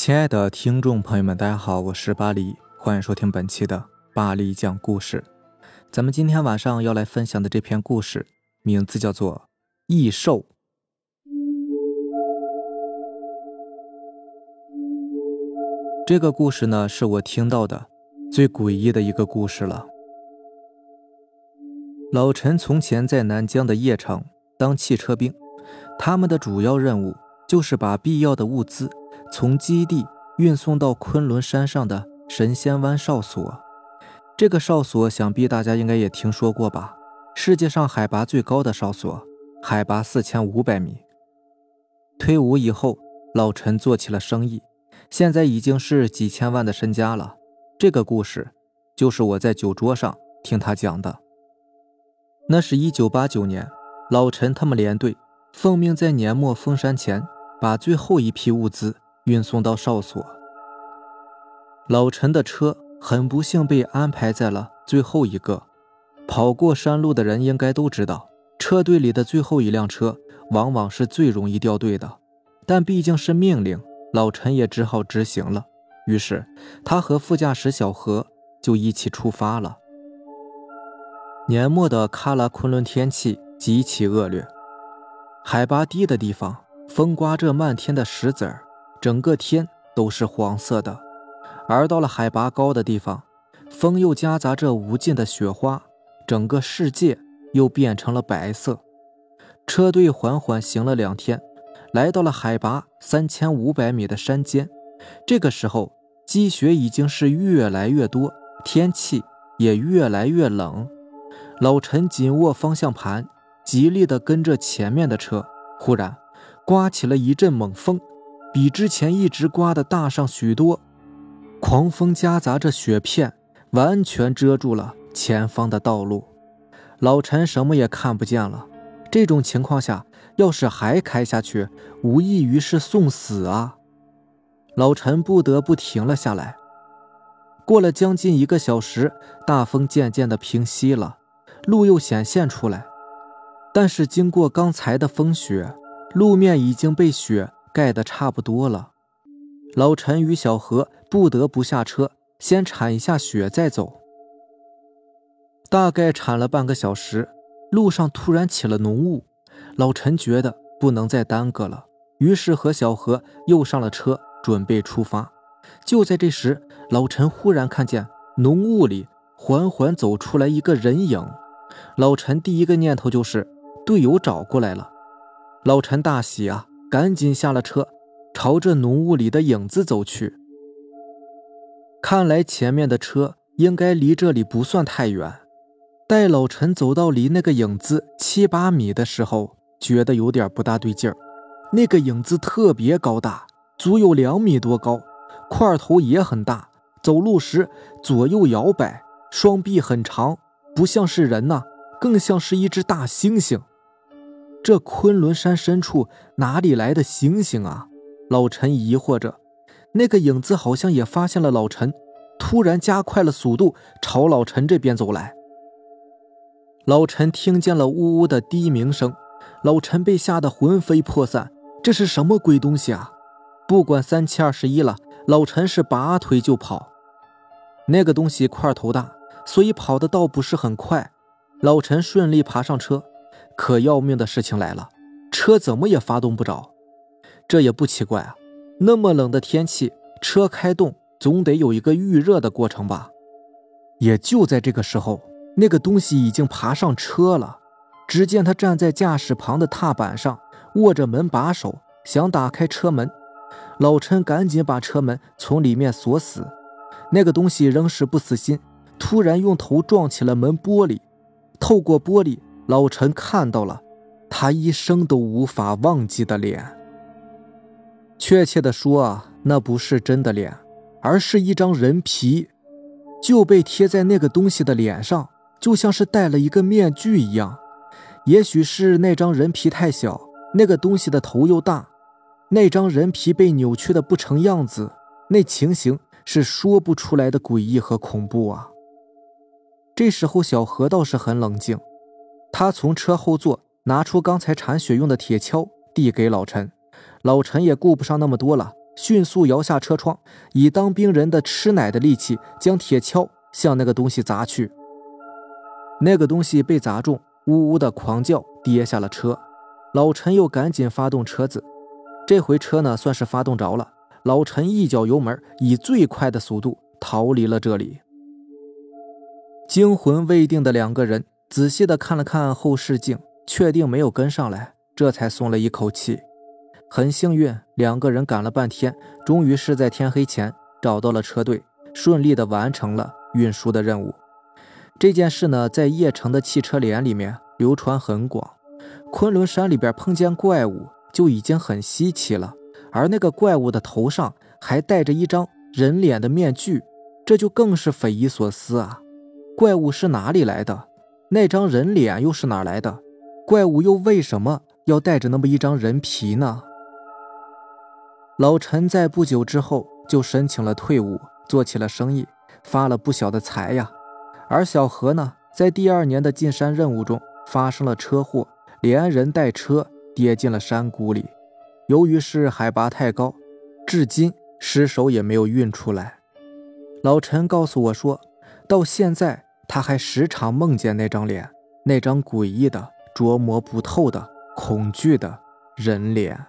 亲爱的听众朋友们，大家好，我是巴黎，欢迎收听本期的巴黎讲故事。咱们今天晚上要来分享的这篇故事，名字叫做《异兽》。这个故事呢，是我听到的最诡异的一个故事了。老陈从前在南疆的邺城当汽车兵，他们的主要任务就是把必要的物资从基地运送到昆仑山上的神仙湾哨所。这个哨所想必大家应该也听说过吧？世界上海拔最高的哨所，海拔四千五百米。退伍以后，老陈做起了生意。现在已经是几千万的身家了。这个故事就是我在酒桌上听他讲的。那是一九八九年，老陈他们连队奉命在年末封山前把最后一批物资运送到哨所。老陈的车很不幸被安排在了最后一个。跑过山路的人应该都知道，车队里的最后一辆车往往是最容易掉队的。但毕竟是命令。老陈也只好执行了，于是他和副驾驶小何就一起出发了。年末的喀拉昆仑天气极其恶劣，海拔低的地方风刮着漫天的石子儿，整个天都是黄色的；而到了海拔高的地方，风又夹杂着无尽的雪花，整个世界又变成了白色。车队缓缓行了两天。来到了海拔三千五百米的山间，这个时候积雪已经是越来越多，天气也越来越冷。老陈紧握方向盘，极力地跟着前面的车。忽然，刮起了一阵猛风，比之前一直刮的大上许多。狂风夹杂着雪片，完全遮住了前方的道路。老陈什么也看不见了。这种情况下，要是还开下去，无异于是送死啊！老陈不得不停了下来。过了将近一个小时，大风渐渐的平息了，路又显现出来。但是经过刚才的风雪，路面已经被雪盖得差不多了。老陈与小何不得不下车，先铲一下雪再走。大概铲了半个小时。路上突然起了浓雾，老陈觉得不能再耽搁了，于是和小何又上了车，准备出发。就在这时，老陈忽然看见浓雾里缓缓走出来一个人影。老陈第一个念头就是队友找过来了。老陈大喜啊，赶紧下了车，朝着浓雾里的影子走去。看来前面的车应该离这里不算太远。待老陈走到离那个影子七八米的时候，觉得有点不大对劲儿。那个影子特别高大，足有两米多高，块头也很大，走路时左右摇摆，双臂很长，不像是人呐，更像是一只大猩猩。这昆仑山深处哪里来的星星啊？老陈疑惑着。那个影子好像也发现了老陈，突然加快了速度，朝老陈这边走来。老陈听见了呜呜的低鸣声，老陈被吓得魂飞魄散。这是什么鬼东西啊？不管三七二十一了，老陈是拔腿就跑。那个东西块头大，所以跑的倒不是很快。老陈顺利爬上车，可要命的事情来了，车怎么也发动不着。这也不奇怪啊，那么冷的天气，车开动总得有一个预热的过程吧。也就在这个时候。那个东西已经爬上车了，只见他站在驾驶旁的踏板上，握着门把手，想打开车门。老陈赶紧把车门从里面锁死。那个东西仍是不死心，突然用头撞起了门玻璃。透过玻璃，老陈看到了他一生都无法忘记的脸。确切的说啊，那不是真的脸，而是一张人皮，就被贴在那个东西的脸上。就像是戴了一个面具一样，也许是那张人皮太小，那个东西的头又大，那张人皮被扭曲的不成样子，那情形是说不出来的诡异和恐怖啊。这时候小何倒是很冷静，他从车后座拿出刚才铲雪用的铁锹，递给老陈。老陈也顾不上那么多了，迅速摇下车窗，以当兵人的吃奶的力气将铁锹向那个东西砸去。那个东西被砸中，呜呜的狂叫，跌下了车。老陈又赶紧发动车子，这回车呢算是发动着了。老陈一脚油门，以最快的速度逃离了这里。惊魂未定的两个人仔细的看了看后视镜，确定没有跟上来，这才松了一口气。很幸运，两个人赶了半天，终于是在天黑前找到了车队，顺利的完成了运输的任务。这件事呢，在邺城的汽车连里面流传很广。昆仑山里边碰见怪物就已经很稀奇了，而那个怪物的头上还戴着一张人脸的面具，这就更是匪夷所思啊！怪物是哪里来的？那张人脸又是哪来的？怪物又为什么要带着那么一张人皮呢？老陈在不久之后就申请了退伍，做起了生意，发了不小的财呀。而小何呢，在第二年的进山任务中发生了车祸，连人带车跌进了山谷里。由于是海拔太高，至今尸首也没有运出来。老陈告诉我说，到现在他还时常梦见那张脸，那张诡异的、捉摸不透的、恐惧的人脸。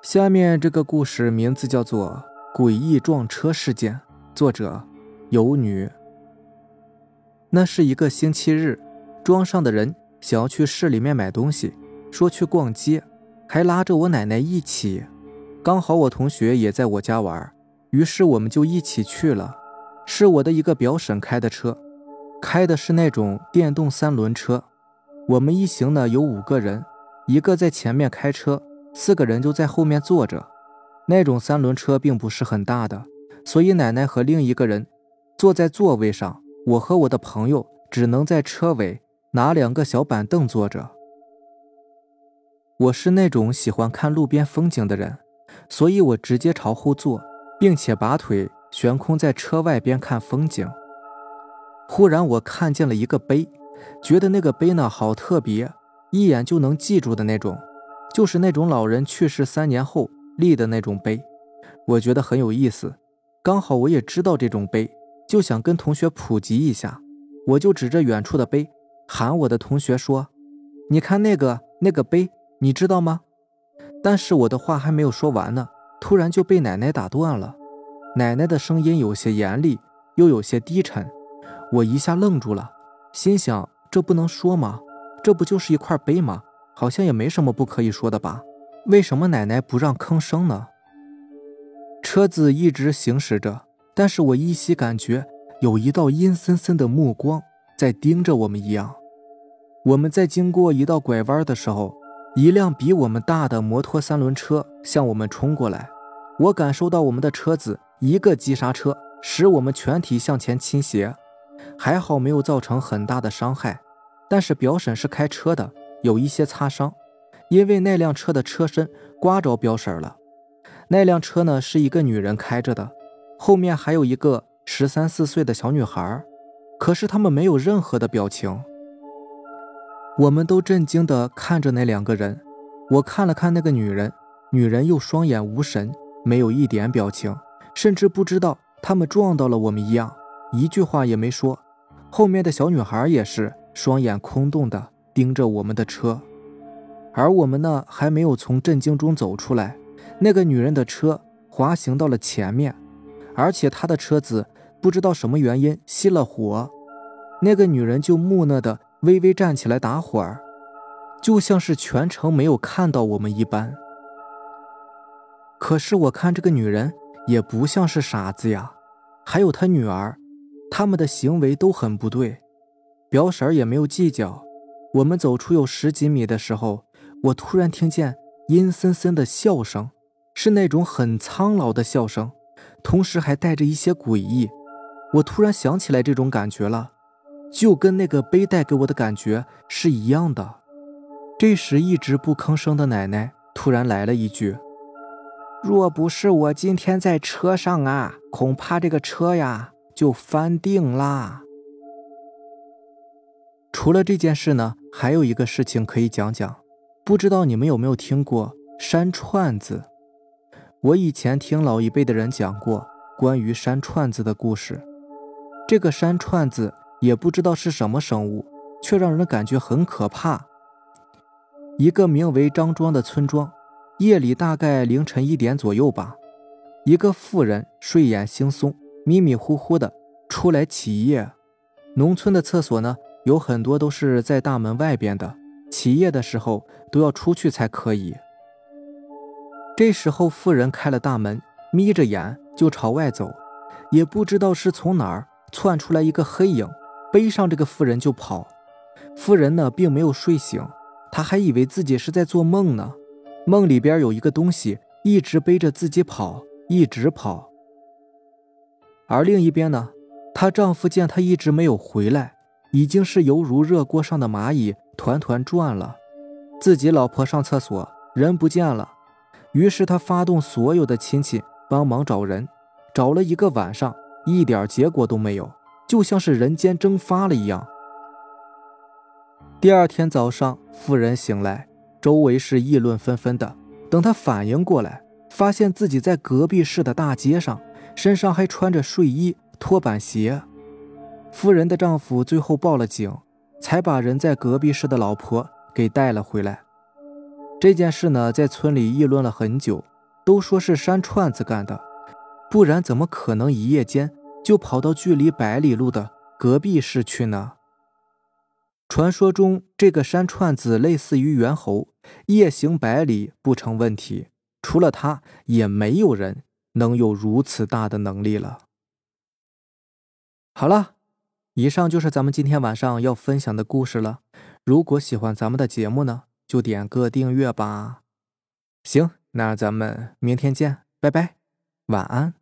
下面这个故事名字叫做《诡异撞车事件》，作者有女。那是一个星期日，庄上的人想要去市里面买东西，说去逛街，还拉着我奶奶一起。刚好我同学也在我家玩，于是我们就一起去了。是我的一个表婶开的车，开的是那种电动三轮车。我们一行呢有五个人，一个在前面开车。四个人就在后面坐着，那种三轮车并不是很大的，所以奶奶和另一个人坐在座位上，我和我的朋友只能在车尾拿两个小板凳坐着。我是那种喜欢看路边风景的人，所以我直接朝后坐，并且把腿悬空在车外边看风景。忽然我看见了一个碑，觉得那个碑呢好特别，一眼就能记住的那种。就是那种老人去世三年后立的那种碑，我觉得很有意思。刚好我也知道这种碑，就想跟同学普及一下。我就指着远处的碑，喊我的同学说：“你看那个那个碑，你知道吗？”但是我的话还没有说完呢，突然就被奶奶打断了。奶奶的声音有些严厉，又有些低沉。我一下愣住了，心想：这不能说吗？这不就是一块碑吗？好像也没什么不可以说的吧？为什么奶奶不让吭声呢？车子一直行驶着，但是我依稀感觉有一道阴森森的目光在盯着我们一样。我们在经过一道拐弯的时候，一辆比我们大的摩托三轮车向我们冲过来，我感受到我们的车子一个急刹车，使我们全体向前倾斜，还好没有造成很大的伤害。但是表婶是开车的。有一些擦伤，因为那辆车的车身刮着表婶了。那辆车呢是一个女人开着的，后面还有一个十三四岁的小女孩，可是他们没有任何的表情。我们都震惊地看着那两个人。我看了看那个女人，女人又双眼无神，没有一点表情，甚至不知道他们撞到了我们一样，一句话也没说。后面的小女孩也是双眼空洞的。盯着我们的车，而我们呢还没有从震惊中走出来，那个女人的车滑行到了前面，而且她的车子不知道什么原因熄了火，那个女人就木讷的微微站起来打会儿，就像是全程没有看到我们一般。可是我看这个女人也不像是傻子呀，还有她女儿，他们的行为都很不对，表婶也没有计较。我们走出有十几米的时候，我突然听见阴森森的笑声，是那种很苍老的笑声，同时还带着一些诡异。我突然想起来这种感觉了，就跟那个背带给我的感觉是一样的。这时，一直不吭声的奶奶突然来了一句：“若不是我今天在车上啊，恐怕这个车呀就翻定啦。”除了这件事呢，还有一个事情可以讲讲。不知道你们有没有听过山串子？我以前听老一辈的人讲过关于山串子的故事。这个山串子也不知道是什么生物，却让人感觉很可怕。一个名为张庄的村庄，夜里大概凌晨一点左右吧，一个妇人睡眼惺忪、迷迷糊糊的出来起夜。农村的厕所呢？有很多都是在大门外边的，起夜的时候都要出去才可以。这时候，妇人开了大门，眯着眼就朝外走，也不知道是从哪儿窜出来一个黑影，背上这个妇人就跑。妇人呢，并没有睡醒，她还以为自己是在做梦呢，梦里边有一个东西一直背着自己跑，一直跑。而另一边呢，她丈夫见她一直没有回来。已经是犹如热锅上的蚂蚁，团团转了。自己老婆上厕所，人不见了。于是他发动所有的亲戚帮忙找人，找了一个晚上，一点结果都没有，就像是人间蒸发了一样。第二天早上，妇人醒来，周围是议论纷纷的。等他反应过来，发现自己在隔壁市的大街上，身上还穿着睡衣、拖板鞋。夫人的丈夫最后报了警，才把人在隔壁市的老婆给带了回来。这件事呢，在村里议论了很久，都说是山串子干的，不然怎么可能一夜间就跑到距离百里路的隔壁市去呢？传说中这个山串子类似于猿猴，夜行百里不成问题，除了他，也没有人能有如此大的能力了。好了。以上就是咱们今天晚上要分享的故事了。如果喜欢咱们的节目呢，就点个订阅吧。行，那咱们明天见，拜拜，晚安。